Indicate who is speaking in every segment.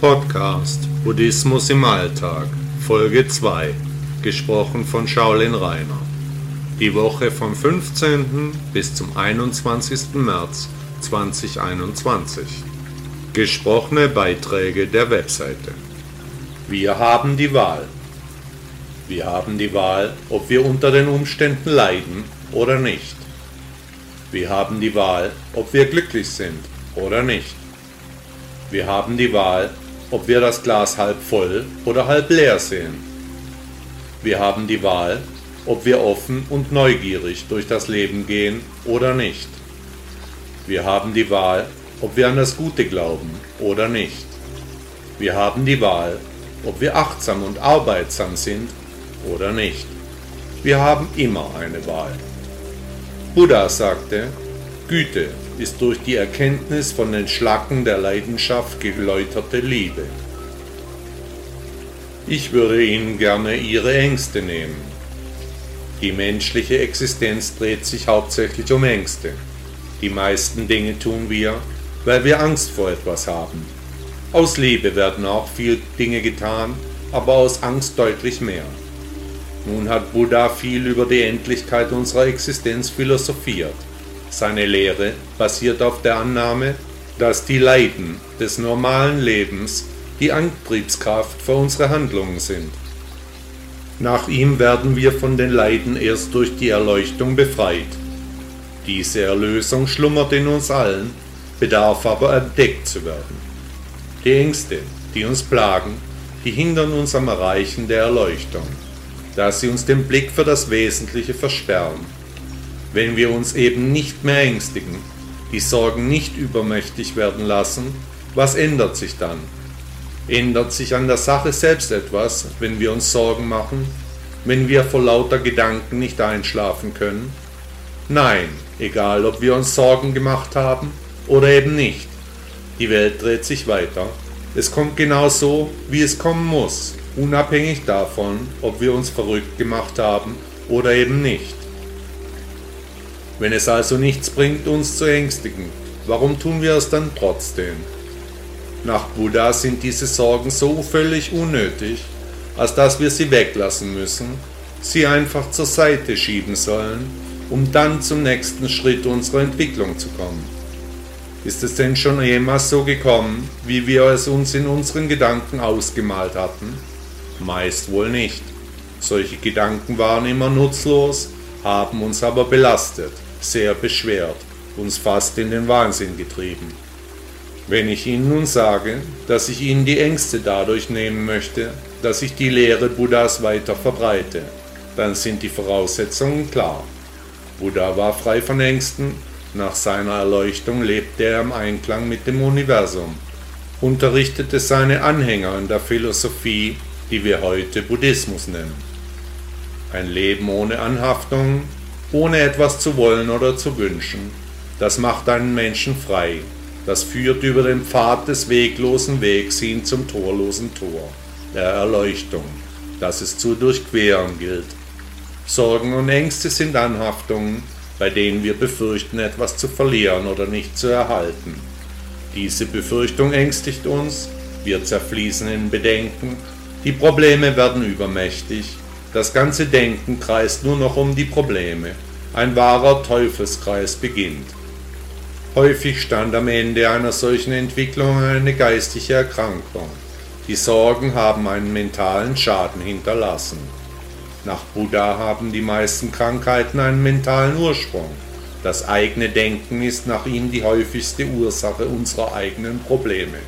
Speaker 1: Podcast Buddhismus im Alltag, Folge 2, gesprochen von Shaolin Rainer. Die Woche vom 15. bis zum 21. März 2021. Gesprochene Beiträge der Webseite. Wir haben die Wahl. Wir haben die Wahl, ob wir unter den Umständen leiden oder nicht. Wir haben die Wahl, ob wir glücklich sind oder nicht. Wir haben die Wahl, ob wir das Glas halb voll oder halb leer sehen. Wir haben die Wahl, ob wir offen und neugierig durch das Leben gehen oder nicht. Wir haben die Wahl, ob wir an das Gute glauben oder nicht. Wir haben die Wahl, ob wir achtsam und arbeitsam sind oder nicht. Wir haben immer eine Wahl. Buddha sagte, Güte ist durch die Erkenntnis von den Schlacken der Leidenschaft geläuterte Liebe. Ich würde Ihnen gerne Ihre Ängste nehmen. Die menschliche Existenz dreht sich hauptsächlich um Ängste. Die meisten Dinge tun wir, weil wir Angst vor etwas haben. Aus Liebe werden auch viele Dinge getan, aber aus Angst deutlich mehr. Nun hat Buddha viel über die Endlichkeit unserer Existenz philosophiert. Seine Lehre basiert auf der Annahme, dass die Leiden des normalen Lebens die Antriebskraft für unsere Handlungen sind. Nach ihm werden wir von den Leiden erst durch die Erleuchtung befreit. Diese Erlösung schlummert in uns allen, bedarf aber entdeckt zu werden. Die Ängste, die uns plagen, die hindern uns am Erreichen der Erleuchtung, da sie uns den Blick für das Wesentliche versperren wenn wir uns eben nicht mehr ängstigen, die Sorgen nicht übermächtig werden lassen, was ändert sich dann? Ändert sich an der Sache selbst etwas, wenn wir uns Sorgen machen, wenn wir vor lauter Gedanken nicht einschlafen können? Nein, egal ob wir uns Sorgen gemacht haben oder eben nicht. Die Welt dreht sich weiter. Es kommt genau so, wie es kommen muss, unabhängig davon, ob wir uns verrückt gemacht haben oder eben nicht. Wenn es also nichts bringt, uns zu ängstigen, warum tun wir es dann trotzdem? Nach Buddha sind diese Sorgen so völlig unnötig, als dass wir sie weglassen müssen, sie einfach zur Seite schieben sollen, um dann zum nächsten Schritt unserer Entwicklung zu kommen. Ist es denn schon jemals so gekommen, wie wir es uns in unseren Gedanken ausgemalt hatten? Meist wohl nicht. Solche Gedanken waren immer nutzlos, haben uns aber belastet sehr beschwert, uns fast in den Wahnsinn getrieben. Wenn ich Ihnen nun sage, dass ich Ihnen die Ängste dadurch nehmen möchte, dass ich die Lehre Buddhas weiter verbreite, dann sind die Voraussetzungen klar. Buddha war frei von Ängsten, nach seiner Erleuchtung lebte er im Einklang mit dem Universum, unterrichtete seine Anhänger in der Philosophie, die wir heute Buddhismus nennen. Ein Leben ohne Anhaftung, ohne etwas zu wollen oder zu wünschen. Das macht einen Menschen frei. Das führt über den Pfad des weglosen Wegs hin zum torlosen Tor, der Erleuchtung, das es zu durchqueren gilt. Sorgen und Ängste sind Anhaftungen, bei denen wir befürchten, etwas zu verlieren oder nicht zu erhalten. Diese Befürchtung ängstigt uns, wir zerfließen in Bedenken, die Probleme werden übermächtig, das ganze Denken kreist nur noch um die Probleme. Ein wahrer Teufelskreis beginnt. Häufig stand am Ende einer solchen Entwicklung eine geistige Erkrankung. Die Sorgen haben einen mentalen Schaden hinterlassen. Nach Buddha haben die meisten Krankheiten einen mentalen Ursprung. Das eigene Denken ist nach ihm die häufigste Ursache unserer eigenen Probleme.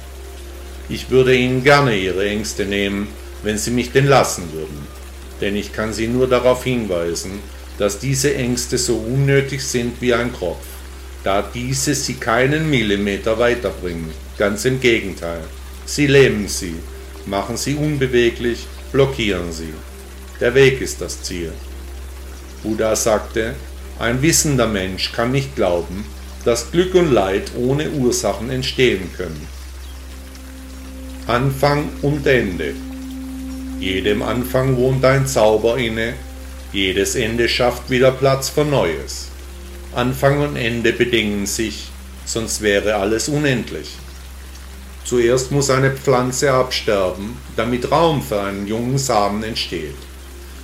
Speaker 1: Ich würde Ihnen gerne Ihre Ängste nehmen, wenn Sie mich denn lassen würden denn ich kann Sie nur darauf hinweisen, dass diese Ängste so unnötig sind wie ein Kropf, da diese Sie keinen Millimeter weiterbringen, ganz im Gegenteil. Sie lähmen Sie, machen Sie unbeweglich, blockieren Sie. Der Weg ist das Ziel. Buddha sagte, ein wissender Mensch kann nicht glauben, dass Glück und Leid ohne Ursachen entstehen können. Anfang und Ende jedem Anfang wohnt ein Zauber inne, jedes Ende schafft wieder Platz für Neues. Anfang und Ende bedingen sich, sonst wäre alles unendlich. Zuerst muss eine Pflanze absterben, damit Raum für einen jungen Samen entsteht.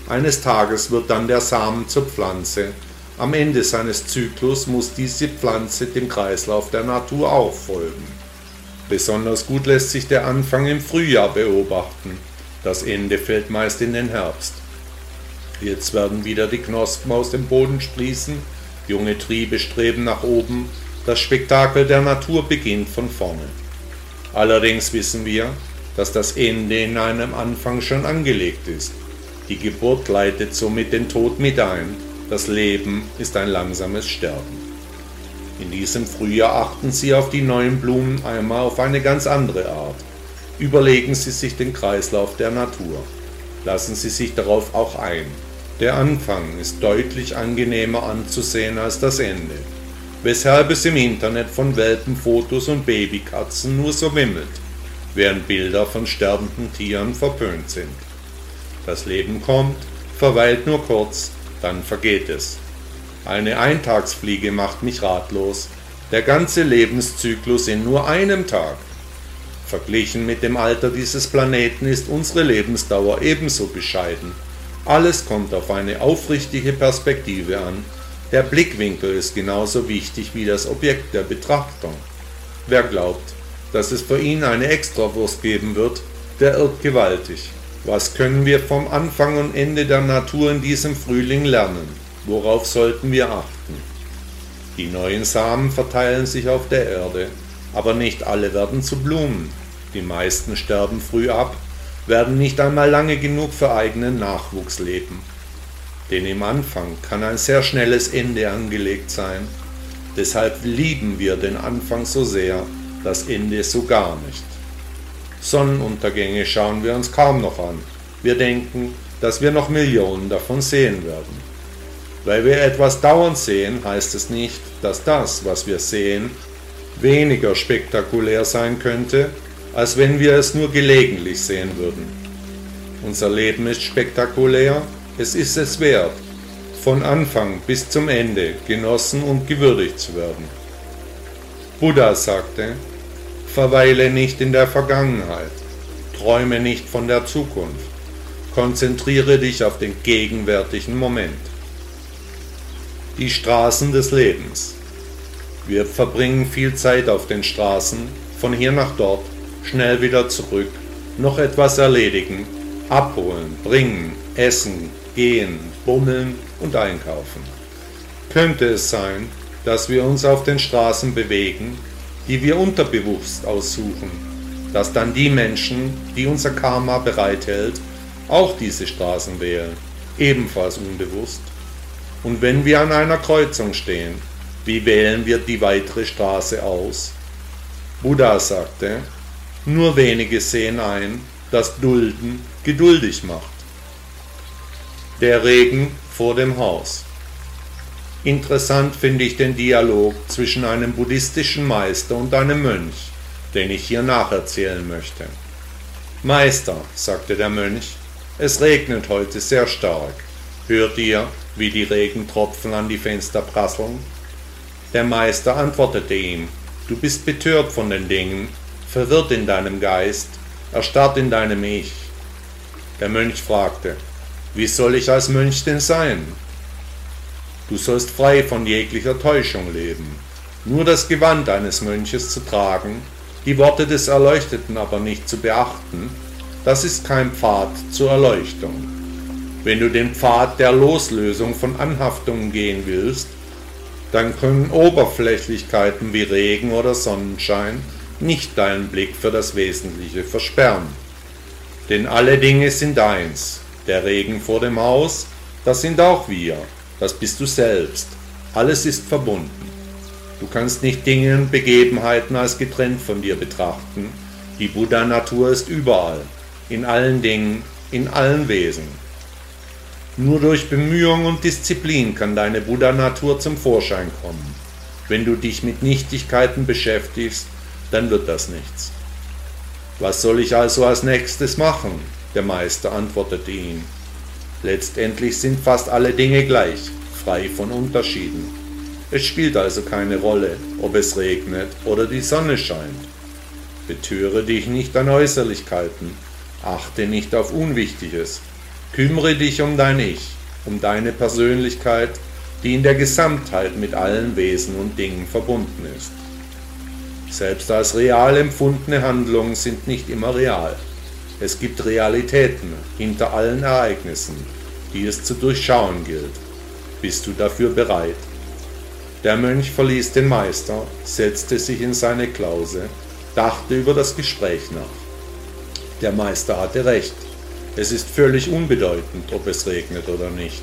Speaker 1: Eines Tages wird dann der Samen zur Pflanze. Am Ende seines Zyklus muss diese Pflanze dem Kreislauf der Natur auch folgen. Besonders gut lässt sich der Anfang im Frühjahr beobachten. Das Ende fällt meist in den Herbst. Jetzt werden wieder die Knospen aus dem Boden sprießen, junge Triebe streben nach oben, das Spektakel der Natur beginnt von vorne. Allerdings wissen wir, dass das Ende in einem Anfang schon angelegt ist. Die Geburt leitet somit den Tod mit ein. Das Leben ist ein langsames Sterben. In diesem Frühjahr achten Sie auf die neuen Blumen einmal auf eine ganz andere Art. Überlegen Sie sich den Kreislauf der Natur. Lassen Sie sich darauf auch ein. Der Anfang ist deutlich angenehmer anzusehen als das Ende, weshalb es im Internet von Welpenfotos und Babykatzen nur so wimmelt, während Bilder von sterbenden Tieren verpönt sind. Das Leben kommt, verweilt nur kurz, dann vergeht es. Eine Eintagsfliege macht mich ratlos. Der ganze Lebenszyklus in nur einem Tag. Verglichen mit dem Alter dieses Planeten ist unsere Lebensdauer ebenso bescheiden. Alles kommt auf eine aufrichtige Perspektive an. Der Blickwinkel ist genauso wichtig wie das Objekt der Betrachtung. Wer glaubt, dass es für ihn eine Extrawurst geben wird, der irrt gewaltig. Was können wir vom Anfang und Ende der Natur in diesem Frühling lernen? Worauf sollten wir achten? Die neuen Samen verteilen sich auf der Erde, aber nicht alle werden zu Blumen. Die meisten sterben früh ab, werden nicht einmal lange genug für eigenen Nachwuchs leben. Denn im Anfang kann ein sehr schnelles Ende angelegt sein. Deshalb lieben wir den Anfang so sehr, das Ende so gar nicht. Sonnenuntergänge schauen wir uns kaum noch an. Wir denken, dass wir noch Millionen davon sehen werden. Weil wir etwas dauernd sehen, heißt es nicht, dass das, was wir sehen, weniger spektakulär sein könnte, als wenn wir es nur gelegentlich sehen würden. Unser Leben ist spektakulär, es ist es wert, von Anfang bis zum Ende genossen und gewürdigt zu werden. Buddha sagte, verweile nicht in der Vergangenheit, träume nicht von der Zukunft, konzentriere dich auf den gegenwärtigen Moment die Straßen des Lebens. Wir verbringen viel Zeit auf den Straßen, von hier nach dort, schnell wieder zurück, noch etwas erledigen, abholen, bringen, essen, gehen, bummeln und einkaufen. Könnte es sein, dass wir uns auf den Straßen bewegen, die wir unterbewusst aussuchen, dass dann die Menschen, die unser Karma bereithält, auch diese Straßen wählen, ebenfalls unbewusst? Und wenn wir an einer Kreuzung stehen, wie wählen wir die weitere Straße aus? Buddha sagte, nur wenige sehen ein, dass Dulden geduldig macht. Der Regen vor dem Haus. Interessant finde ich den Dialog zwischen einem buddhistischen Meister und einem Mönch, den ich hier nacherzählen möchte. Meister, sagte der Mönch, es regnet heute sehr stark. Hört ihr, wie die Regentropfen an die Fenster prasseln? Der Meister antwortete ihm, Du bist betört von den Dingen, verwirrt in deinem Geist, erstarrt in deinem Ich. Der Mönch fragte, Wie soll ich als Mönch denn sein? Du sollst frei von jeglicher Täuschung leben, nur das Gewand eines Mönches zu tragen, die Worte des Erleuchteten aber nicht zu beachten, das ist kein Pfad zur Erleuchtung. Wenn du den Pfad der Loslösung von Anhaftungen gehen willst, dann können Oberflächlichkeiten wie Regen oder Sonnenschein nicht deinen Blick für das Wesentliche versperren. Denn alle Dinge sind eins. Der Regen vor dem Haus, das sind auch wir, das bist du selbst. Alles ist verbunden. Du kannst nicht Dinge und Begebenheiten als getrennt von dir betrachten. Die Buddha-Natur ist überall, in allen Dingen, in allen Wesen. Nur durch Bemühung und Disziplin kann deine Buddha-Natur zum Vorschein kommen. Wenn du dich mit Nichtigkeiten beschäftigst, dann wird das nichts. Was soll ich also als nächstes machen? Der Meister antwortete ihm. Letztendlich sind fast alle Dinge gleich, frei von Unterschieden. Es spielt also keine Rolle, ob es regnet oder die Sonne scheint. Betöre dich nicht an Äußerlichkeiten, achte nicht auf Unwichtiges, kümmere dich um dein Ich, um deine Persönlichkeit, die in der Gesamtheit mit allen Wesen und Dingen verbunden ist. Selbst als real empfundene Handlungen sind nicht immer real. Es gibt Realitäten hinter allen Ereignissen, die es zu durchschauen gilt. Bist du dafür bereit? Der Mönch verließ den Meister, setzte sich in seine Klause, dachte über das Gespräch nach. Der Meister hatte recht. Es ist völlig unbedeutend, ob es regnet oder nicht.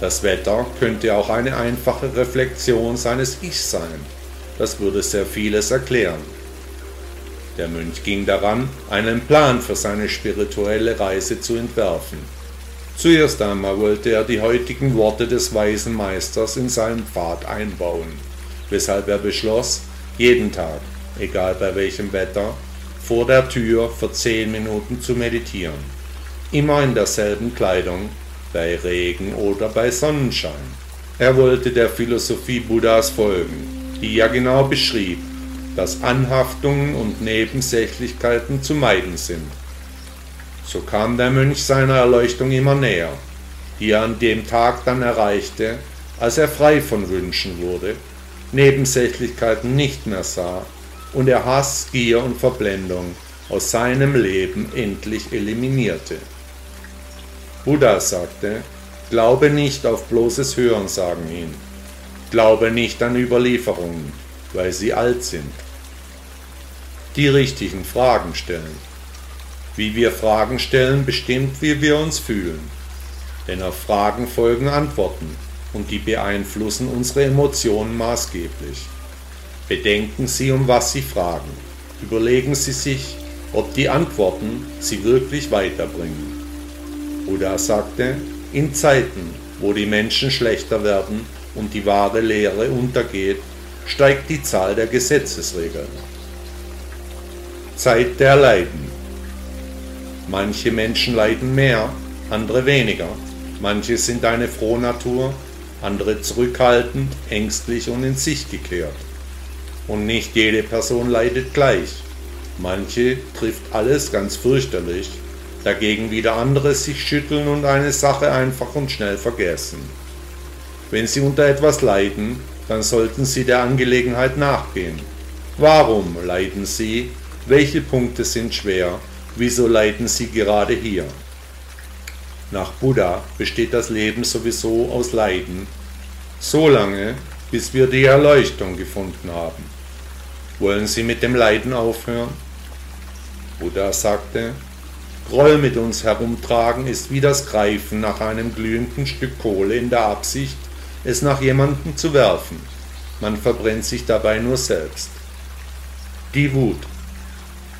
Speaker 1: Das Wetter könnte auch eine einfache Reflexion seines Ichs sein. Das würde sehr vieles erklären. Der Mönch ging daran, einen Plan für seine spirituelle Reise zu entwerfen. Zuerst einmal wollte er die heutigen Worte des weisen Meisters in seinen Pfad einbauen, weshalb er beschloss, jeden Tag, egal bei welchem Wetter, vor der Tür für zehn Minuten zu meditieren. Immer in derselben Kleidung, bei Regen oder bei Sonnenschein. Er wollte der Philosophie Buddhas folgen, die ja genau beschrieb, dass Anhaftungen und Nebensächlichkeiten zu meiden sind. So kam der Mönch seiner Erleuchtung immer näher, die er an dem Tag dann erreichte, als er frei von Wünschen wurde, Nebensächlichkeiten nicht mehr sah und er Hass, Gier und Verblendung aus seinem Leben endlich eliminierte. Buddha sagte, glaube nicht auf bloßes Hörensagen hin, glaube nicht an Überlieferungen, weil sie alt sind. Die richtigen Fragen stellen. Wie wir Fragen stellen, bestimmt, wie wir uns fühlen. Denn auf Fragen folgen Antworten und die beeinflussen unsere Emotionen maßgeblich. Bedenken Sie, um was Sie fragen. Überlegen Sie sich, ob die Antworten Sie wirklich weiterbringen. Buddha sagte, in Zeiten, wo die Menschen schlechter werden und die wahre Lehre untergeht, steigt die Zahl der Gesetzesregeln. Zeit der Leiden. Manche Menschen leiden mehr, andere weniger. Manche sind eine Frohnatur, andere zurückhaltend, ängstlich und in sich gekehrt. Und nicht jede Person leidet gleich. Manche trifft alles ganz fürchterlich dagegen wieder andere sich schütteln und eine Sache einfach und schnell vergessen. Wenn Sie unter etwas leiden, dann sollten Sie der Angelegenheit nachgehen. Warum leiden Sie? Welche Punkte sind schwer? Wieso leiden Sie gerade hier? Nach Buddha besteht das Leben sowieso aus Leiden, so lange, bis wir die Erleuchtung gefunden haben. Wollen Sie mit dem Leiden aufhören? Buddha sagte, Groll mit uns herumtragen ist wie das Greifen nach einem glühenden Stück Kohle in der Absicht, es nach jemandem zu werfen. Man verbrennt sich dabei nur selbst. Die Wut.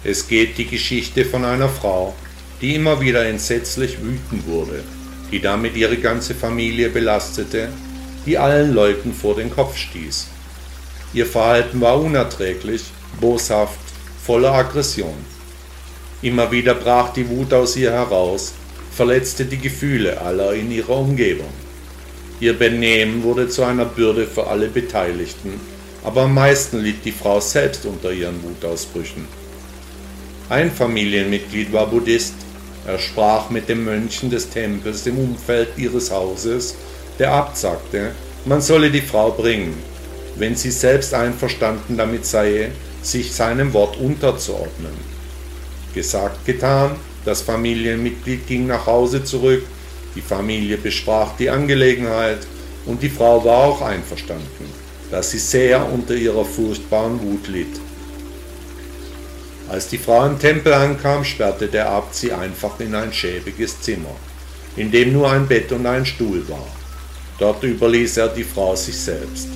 Speaker 1: Es geht die Geschichte von einer Frau, die immer wieder entsetzlich wütend wurde, die damit ihre ganze Familie belastete, die allen Leuten vor den Kopf stieß. Ihr Verhalten war unerträglich, boshaft, voller Aggression. Immer wieder brach die Wut aus ihr heraus, verletzte die Gefühle aller in ihrer Umgebung. Ihr Benehmen wurde zu einer Bürde für alle Beteiligten, aber am meisten litt die Frau selbst unter ihren Wutausbrüchen. Ein Familienmitglied war Buddhist, er sprach mit den Mönchen des Tempels im Umfeld ihres Hauses, der Abt sagte, man solle die Frau bringen, wenn sie selbst einverstanden damit sei, sich seinem Wort unterzuordnen. Gesagt, getan, das Familienmitglied ging nach Hause zurück, die Familie besprach die Angelegenheit und die Frau war auch einverstanden, dass sie sehr unter ihrer furchtbaren Wut litt. Als die Frau im Tempel ankam, sperrte der Abt sie einfach in ein schäbiges Zimmer, in dem nur ein Bett und ein Stuhl war. Dort überließ er die Frau sich selbst.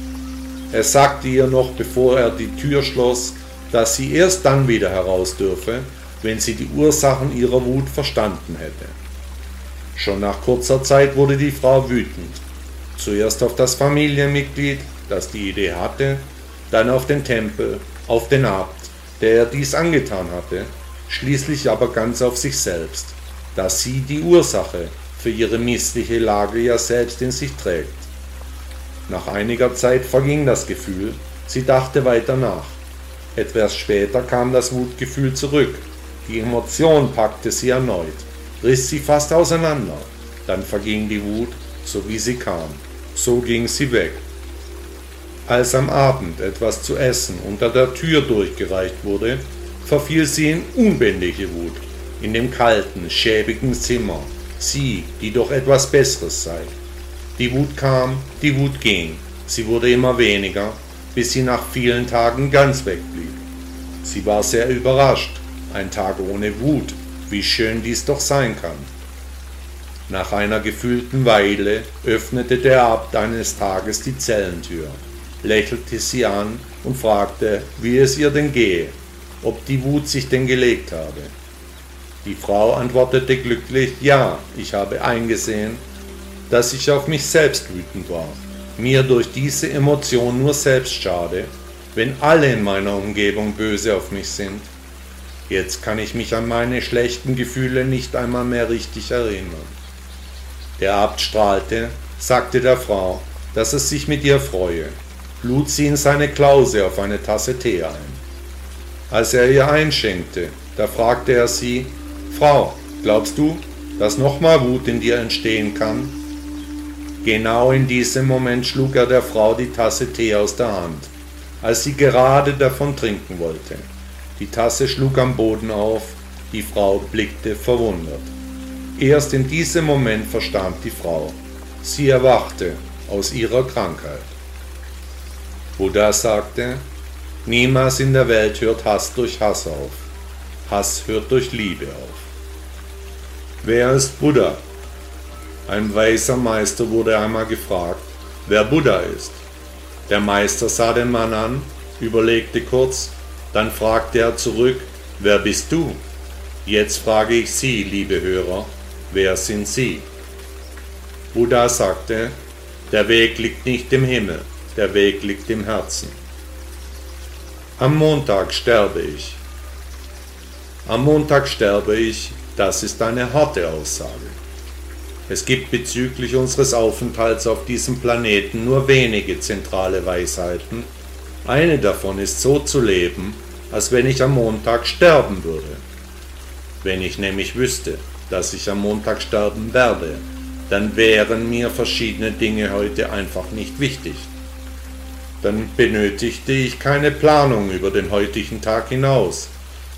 Speaker 1: Er sagte ihr noch, bevor er die Tür schloss, dass sie erst dann wieder heraus dürfe, wenn sie die Ursachen ihrer Wut verstanden hätte. Schon nach kurzer Zeit wurde die Frau wütend. Zuerst auf das Familienmitglied, das die Idee hatte, dann auf den Tempel, auf den Abt, der ihr dies angetan hatte, schließlich aber ganz auf sich selbst, da sie die Ursache für ihre missliche Lage ja selbst in sich trägt. Nach einiger Zeit verging das Gefühl, sie dachte weiter nach. Etwas später kam das Wutgefühl zurück. Die Emotion packte sie erneut, riss sie fast auseinander. Dann verging die Wut, so wie sie kam. So ging sie weg. Als am Abend etwas zu essen unter der Tür durchgereicht wurde, verfiel sie in unbändige Wut. In dem kalten, schäbigen Zimmer, sie, die doch etwas Besseres sei. Die Wut kam, die Wut ging, sie wurde immer weniger, bis sie nach vielen Tagen ganz wegblieb. Sie war sehr überrascht, ein Tag ohne Wut, wie schön dies doch sein kann. Nach einer gefühlten Weile öffnete der Abt eines Tages die Zellentür, lächelte sie an und fragte, wie es ihr denn gehe, ob die Wut sich denn gelegt habe. Die Frau antwortete glücklich, ja, ich habe eingesehen, dass ich auf mich selbst wütend war, mir durch diese Emotion nur selbst schade, wenn alle in meiner Umgebung böse auf mich sind. Jetzt kann ich mich an meine schlechten Gefühle nicht einmal mehr richtig erinnern. Der Abt strahlte, sagte der Frau, dass es sich mit ihr freue, lud sie in seine Klause auf eine Tasse Tee ein. Als er ihr einschenkte, da fragte er sie, Frau, glaubst du, dass nochmal Wut in dir entstehen kann? Genau in diesem Moment schlug er der Frau die Tasse Tee aus der Hand, als sie gerade davon trinken wollte. Die Tasse schlug am Boden auf, die Frau blickte verwundert. Erst in diesem Moment verstand die Frau. Sie erwachte aus ihrer Krankheit. Buddha sagte, niemals in der Welt hört Hass durch Hass auf. Hass hört durch Liebe auf. Wer ist Buddha? Ein weiser Meister wurde einmal gefragt, wer Buddha ist. Der Meister sah den Mann an, überlegte kurz, dann fragte er zurück, wer bist du? Jetzt frage ich Sie, liebe Hörer, wer sind Sie? Buddha sagte, der Weg liegt nicht im Himmel, der Weg liegt im Herzen. Am Montag sterbe ich. Am Montag sterbe ich, das ist eine harte Aussage. Es gibt bezüglich unseres Aufenthalts auf diesem Planeten nur wenige zentrale Weisheiten. Eine davon ist so zu leben, als wenn ich am Montag sterben würde. Wenn ich nämlich wüsste, dass ich am Montag sterben werde, dann wären mir verschiedene Dinge heute einfach nicht wichtig. Dann benötigte ich keine Planung über den heutigen Tag hinaus,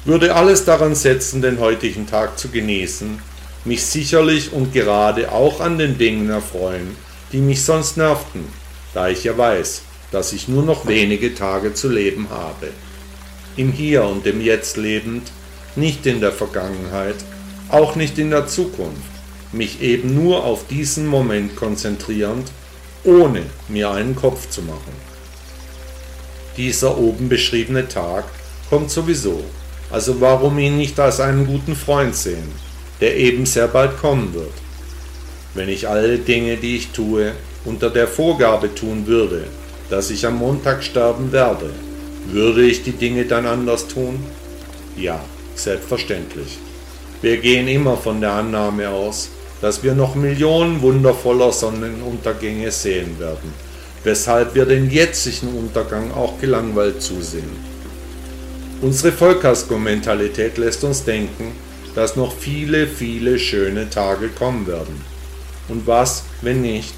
Speaker 1: würde alles daran setzen, den heutigen Tag zu genießen, mich sicherlich und gerade auch an den Dingen erfreuen, die mich sonst nervten, da ich ja weiß, dass ich nur noch wenige Tage zu leben habe. Im Hier und im Jetzt lebend, nicht in der Vergangenheit, auch nicht in der Zukunft, mich eben nur auf diesen Moment konzentrierend, ohne mir einen Kopf zu machen. Dieser oben beschriebene Tag kommt sowieso, also warum ihn nicht als einen guten Freund sehen, der eben sehr bald kommen wird. Wenn ich alle Dinge, die ich tue, unter der Vorgabe tun würde, dass ich am Montag sterben werde, würde ich die Dinge dann anders tun? Ja, selbstverständlich. Wir gehen immer von der Annahme aus, dass wir noch Millionen wundervoller Sonnenuntergänge sehen werden, weshalb wir den jetzigen Untergang auch gelangweilt zusehen. Unsere Vollkasko-Mentalität lässt uns denken, dass noch viele, viele schöne Tage kommen werden. Und was, wenn nicht?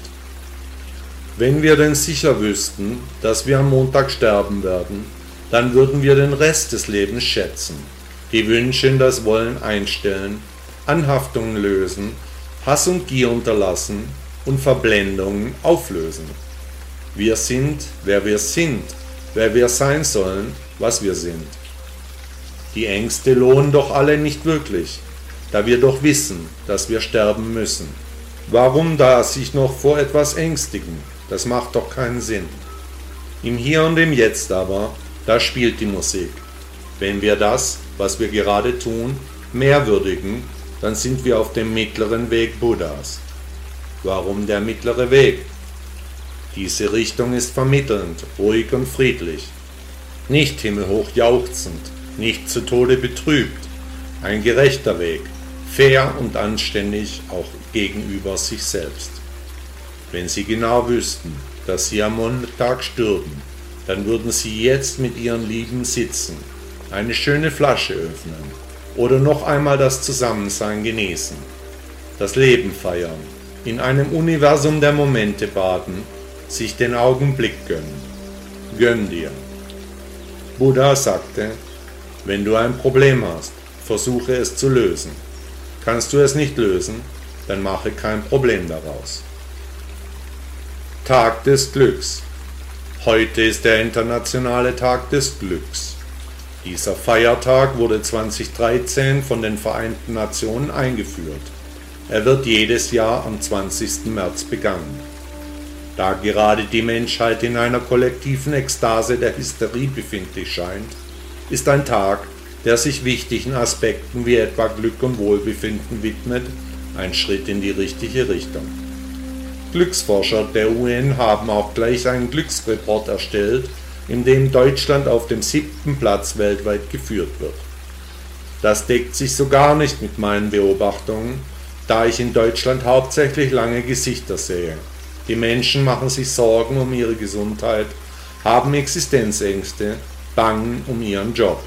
Speaker 1: Wenn wir denn sicher wüssten, dass wir am Montag sterben werden, dann würden wir den Rest des Lebens schätzen die Wünsche in das Wollen einstellen, Anhaftungen lösen, Hass und Gier unterlassen und Verblendungen auflösen. Wir sind, wer wir sind, wer wir sein sollen, was wir sind. Die Ängste lohnen doch alle nicht wirklich, da wir doch wissen, dass wir sterben müssen. Warum da sich noch vor etwas ängstigen? Das macht doch keinen Sinn. Im Hier und im Jetzt aber, da spielt die Musik. Wenn wir das, was wir gerade tun, mehr würdigen, dann sind wir auf dem mittleren Weg Buddhas. Warum der mittlere Weg? Diese Richtung ist vermittelnd, ruhig und friedlich. Nicht himmelhoch jauchzend, nicht zu Tode betrübt. Ein gerechter Weg, fair und anständig auch gegenüber sich selbst. Wenn Sie genau wüssten, dass Sie am Montag stürben, dann würden sie jetzt mit ihren Lieben sitzen, eine schöne Flasche öffnen oder noch einmal das Zusammensein genießen, das Leben feiern, in einem Universum der Momente baden, sich den Augenblick gönnen. Gönn dir. Buddha sagte, wenn du ein Problem hast, versuche es zu lösen. Kannst du es nicht lösen, dann mache kein Problem daraus. Tag des Glücks. Heute ist der internationale Tag des Glücks. Dieser Feiertag wurde 2013 von den Vereinten Nationen eingeführt. Er wird jedes Jahr am 20. März begangen. Da gerade die Menschheit in einer kollektiven Ekstase der Hysterie befindlich scheint, ist ein Tag, der sich wichtigen Aspekten wie etwa Glück und Wohlbefinden widmet, ein Schritt in die richtige Richtung. Glücksforscher der UN haben auch gleich einen Glücksreport erstellt, in dem Deutschland auf dem siebten Platz weltweit geführt wird. Das deckt sich so gar nicht mit meinen Beobachtungen, da ich in Deutschland hauptsächlich lange Gesichter sehe. Die Menschen machen sich Sorgen um ihre Gesundheit, haben Existenzängste, bangen um ihren Job.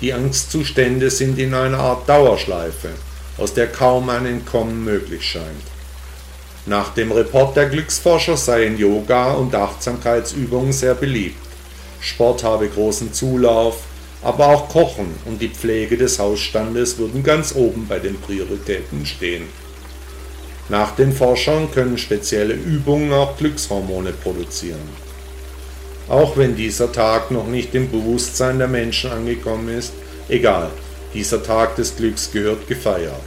Speaker 1: Die Angstzustände sind in einer Art Dauerschleife, aus der kaum ein Entkommen möglich scheint. Nach dem Report der Glücksforscher seien Yoga und Achtsamkeitsübungen sehr beliebt. Sport habe großen Zulauf, aber auch Kochen und die Pflege des Hausstandes würden ganz oben bei den Prioritäten stehen. Nach den Forschern können spezielle Übungen auch Glückshormone produzieren. Auch wenn dieser Tag noch nicht im Bewusstsein der Menschen angekommen ist, egal, dieser Tag des Glücks gehört gefeiert.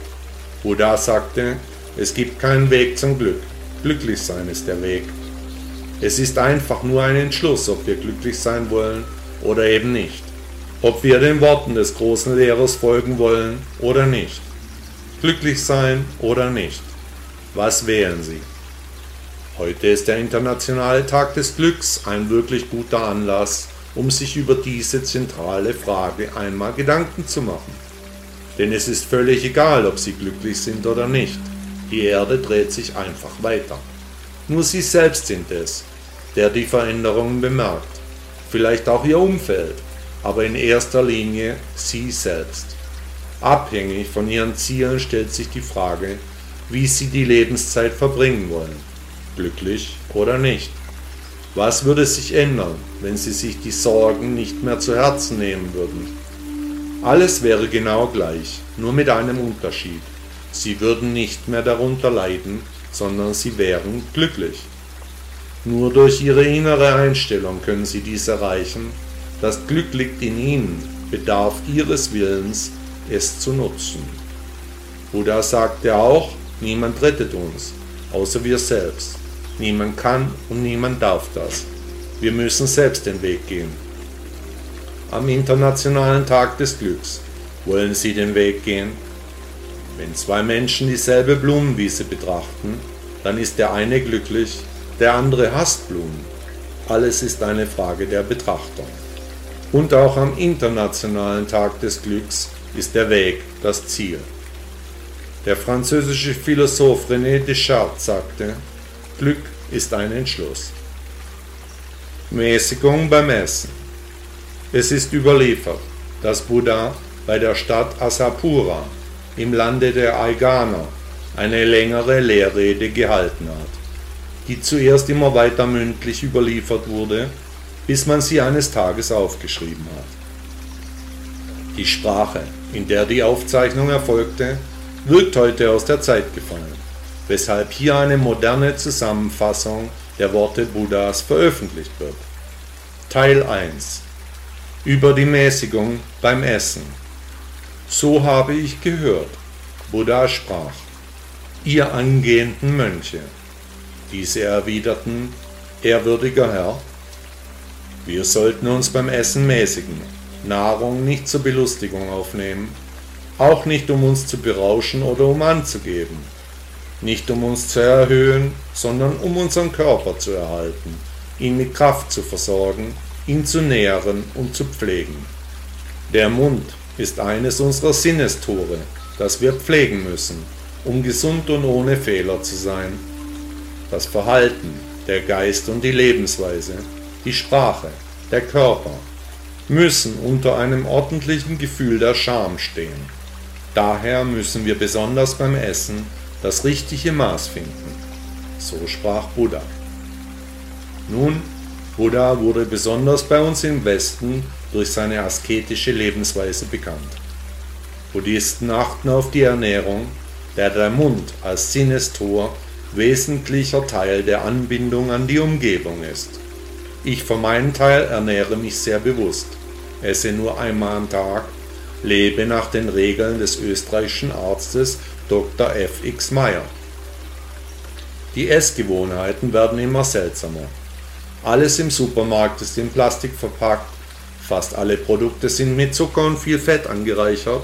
Speaker 1: Buddha sagte, es gibt keinen Weg zum Glück, glücklich sein ist der Weg. Es ist einfach nur ein Entschluss, ob wir glücklich sein wollen oder eben nicht. Ob wir den Worten des großen Lehrers folgen wollen oder nicht. Glücklich sein oder nicht. Was wählen Sie? Heute ist der Internationale Tag des Glücks ein wirklich guter Anlass, um sich über diese zentrale Frage einmal Gedanken zu machen. Denn es ist völlig egal, ob Sie glücklich sind oder nicht. Die Erde dreht sich einfach weiter. Nur Sie selbst sind es, der die Veränderungen bemerkt. Vielleicht auch Ihr Umfeld, aber in erster Linie Sie selbst. Abhängig von Ihren Zielen stellt sich die Frage, wie Sie die Lebenszeit verbringen wollen glücklich oder nicht? Was würde sich ändern, wenn Sie sich die Sorgen nicht mehr zu Herzen nehmen würden? Alles wäre genau gleich, nur mit einem Unterschied. Sie würden nicht mehr darunter leiden, sondern sie wären glücklich. Nur durch ihre innere Einstellung können sie dies erreichen. Das Glück liegt in ihnen, bedarf ihres Willens, es zu nutzen. Buddha sagte auch, niemand rettet uns, außer wir selbst. Niemand kann und niemand darf das. Wir müssen selbst den Weg gehen. Am Internationalen Tag des Glücks wollen Sie den Weg gehen? Wenn zwei Menschen dieselbe Blumenwiese betrachten, dann ist der eine glücklich, der andere hasst Blumen. Alles ist eine Frage der Betrachtung. Und auch am Internationalen Tag des Glücks ist der Weg das Ziel. Der französische Philosoph René Descartes sagte, Glück ist ein Entschluss. Mäßigung beim Essen. Es ist überliefert, dass Buddha bei der Stadt Asapura im Lande der Aiganer eine längere Lehrrede gehalten hat, die zuerst immer weiter mündlich überliefert wurde, bis man sie eines Tages aufgeschrieben hat. Die Sprache, in der die Aufzeichnung erfolgte, wirkt heute aus der Zeit gefallen weshalb hier eine moderne Zusammenfassung der Worte Buddhas veröffentlicht wird. Teil 1 Über die Mäßigung beim Essen. So habe ich gehört. Buddha sprach. Ihr angehenden Mönche. Diese erwiderten, Ehrwürdiger Herr, wir sollten uns beim Essen mäßigen, Nahrung nicht zur Belustigung aufnehmen, auch nicht um uns zu berauschen oder um anzugeben nicht um uns zu erhöhen, sondern um unseren Körper zu erhalten, ihn mit Kraft zu versorgen, ihn zu nähren und zu pflegen. Der Mund ist eines unserer Sinnestore, das wir pflegen müssen, um gesund und ohne Fehler zu sein. Das Verhalten, der Geist und die Lebensweise, die Sprache, der Körper, müssen unter einem ordentlichen Gefühl der Scham stehen. Daher müssen wir besonders beim Essen das richtige Maß finden. So sprach Buddha. Nun, Buddha wurde besonders bei uns im Westen durch seine asketische Lebensweise bekannt. Buddhisten achten auf die Ernährung, der der Mund als Sinnestor wesentlicher Teil der Anbindung an die Umgebung ist. Ich für meinen Teil ernähre mich sehr bewusst, esse nur einmal am Tag, lebe nach den Regeln des österreichischen Arztes Dr. F. X. Meyer. Die Essgewohnheiten werden immer seltsamer. Alles im Supermarkt ist in Plastik verpackt, fast alle Produkte sind mit Zucker und viel Fett angereichert,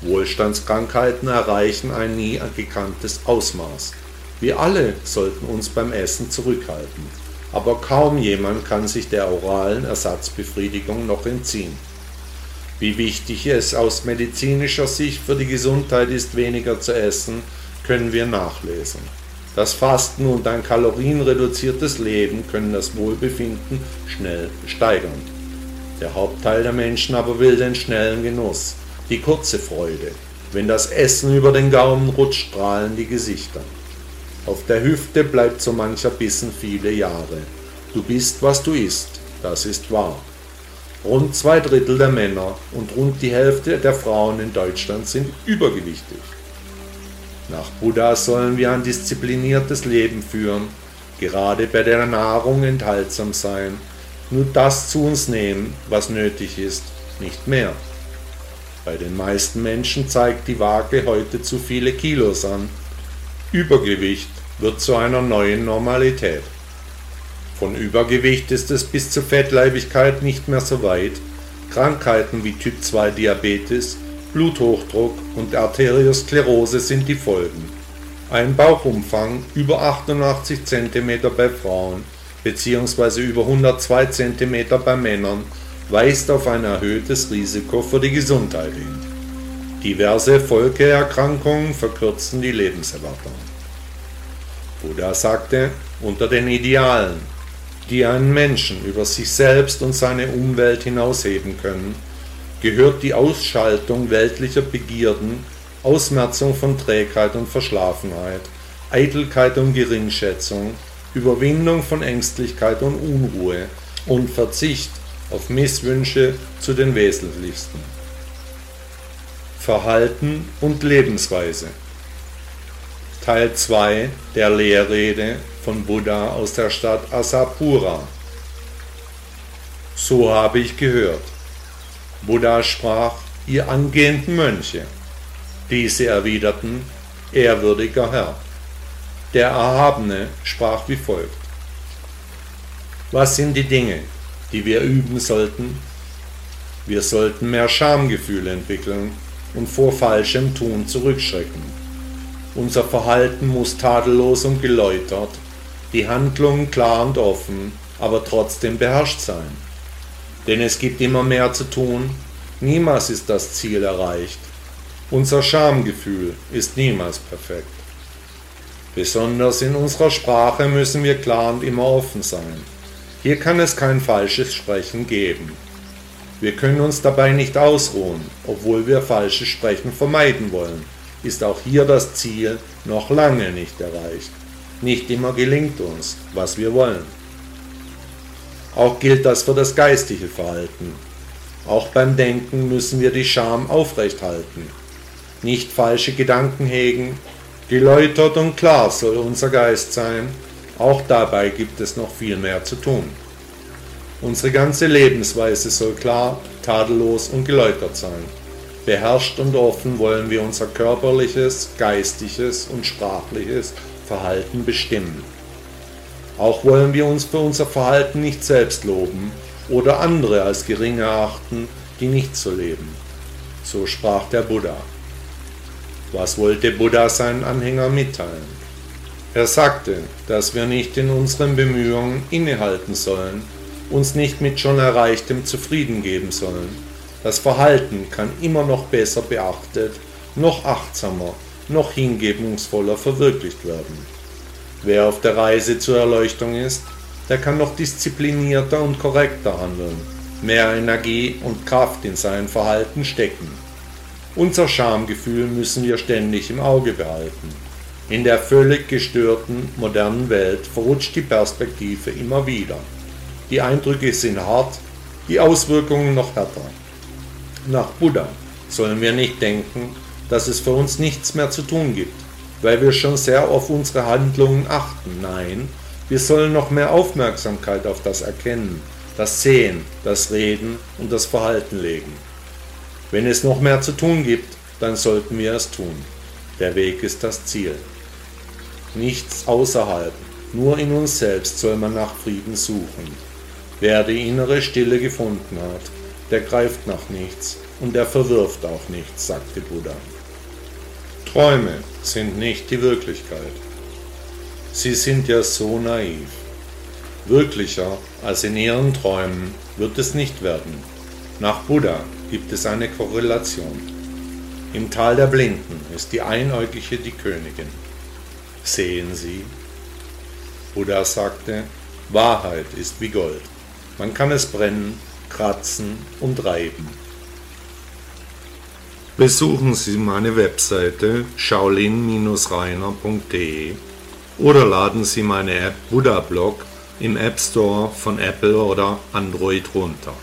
Speaker 1: Wohlstandskrankheiten erreichen ein nie gekanntes Ausmaß. Wir alle sollten uns beim Essen zurückhalten, aber kaum jemand kann sich der oralen Ersatzbefriedigung noch entziehen. Wie wichtig es aus medizinischer Sicht für die Gesundheit ist, weniger zu essen, können wir nachlesen. Das Fasten und ein kalorienreduziertes Leben können das Wohlbefinden schnell steigern. Der Hauptteil der Menschen aber will den schnellen Genuss, die kurze Freude. Wenn das Essen über den Gaumen rutscht, strahlen die Gesichter. Auf der Hüfte bleibt so mancher Bissen viele Jahre. Du bist, was du isst, das ist wahr. Rund zwei Drittel der Männer und rund die Hälfte der Frauen in Deutschland sind übergewichtig. Nach Buddha sollen wir ein diszipliniertes Leben führen, gerade bei der Nahrung enthaltsam sein, nur das zu uns nehmen, was nötig ist, nicht mehr. Bei den meisten Menschen zeigt die Waage heute zu viele Kilos an Übergewicht wird zu einer neuen Normalität. Von Übergewicht ist es bis zur Fettleibigkeit nicht mehr so weit. Krankheiten wie Typ 2 Diabetes, Bluthochdruck und Arteriosklerose sind die Folgen. Ein Bauchumfang über 88 cm bei Frauen bzw. über 102 cm bei Männern weist auf ein erhöhtes Risiko für die Gesundheit hin. Diverse Folgeerkrankungen verkürzen die Lebenserwartung. Buddha sagte, unter den Idealen, die einen Menschen über sich selbst und seine Umwelt hinausheben können, gehört die Ausschaltung weltlicher Begierden, Ausmerzung von Trägheit und Verschlafenheit, Eitelkeit und Geringschätzung, Überwindung von Ängstlichkeit und Unruhe und Verzicht auf Misswünsche zu den wesentlichsten. Verhalten und Lebensweise. Teil 2 der Lehrrede von Buddha aus der Stadt Asapura. So habe ich gehört. Buddha sprach, ihr angehenden Mönche. Diese erwiderten, ehrwürdiger Herr. Der Erhabene sprach wie folgt. Was sind die Dinge, die wir üben sollten? Wir sollten mehr Schamgefühl entwickeln und vor falschem Tun zurückschrecken. Unser Verhalten muss tadellos und geläutert, die Handlungen klar und offen, aber trotzdem beherrscht sein. Denn es gibt immer mehr zu tun, niemals ist das Ziel erreicht. Unser Schamgefühl ist niemals perfekt. Besonders in unserer Sprache müssen wir klar und immer offen sein. Hier kann es kein falsches Sprechen geben. Wir können uns dabei nicht ausruhen, obwohl wir falsches Sprechen vermeiden wollen, ist auch hier das Ziel noch lange nicht erreicht. Nicht immer gelingt uns, was wir wollen. Auch gilt das für das geistige Verhalten. Auch beim Denken müssen wir die Scham aufrechthalten. Nicht falsche Gedanken hegen, geläutert und klar soll unser Geist sein, auch dabei gibt es noch viel mehr zu tun. Unsere ganze Lebensweise soll klar, tadellos und geläutert sein. Beherrscht und offen wollen wir unser körperliches, geistiges und sprachliches Verhalten bestimmen. Auch wollen wir uns für unser Verhalten nicht selbst loben oder andere als gering erachten, die nicht so leben. So sprach der Buddha. Was wollte Buddha seinen Anhängern mitteilen? Er sagte, dass wir nicht in unseren Bemühungen innehalten sollen, uns nicht mit schon Erreichtem zufrieden geben sollen. Das Verhalten kann immer noch besser beachtet, noch achtsamer, noch hingebungsvoller verwirklicht werden. Wer auf der Reise zur Erleuchtung ist, der kann noch disziplinierter und korrekter handeln, mehr Energie und Kraft in sein Verhalten stecken. Unser Schamgefühl müssen wir ständig im Auge behalten. In der völlig gestörten modernen Welt verrutscht die Perspektive immer wieder. Die Eindrücke sind hart, die Auswirkungen noch härter. Nach Buddha sollen wir nicht denken, dass es für uns nichts mehr zu tun gibt, weil wir schon sehr auf unsere Handlungen achten. Nein, wir sollen noch mehr Aufmerksamkeit auf das Erkennen, das Sehen, das Reden und das Verhalten legen. Wenn es noch mehr zu tun gibt, dann sollten wir es tun. Der Weg ist das Ziel. Nichts außerhalb, nur in uns selbst soll man nach Frieden suchen. Wer die innere Stille gefunden hat, der greift nach nichts und der verwirft auch nichts, sagte Buddha. Träume sind nicht die Wirklichkeit. Sie sind ja so naiv. Wirklicher als in ihren Träumen wird es nicht werden. Nach Buddha gibt es eine Korrelation. Im Tal der Blinden ist die Einäugige die Königin. Sehen Sie? Buddha sagte, Wahrheit ist wie Gold. Man kann es brennen, kratzen und reiben. Besuchen Sie meine Webseite shaolin-reiner.de oder laden Sie meine App Buddha Blog im App Store von Apple oder Android runter.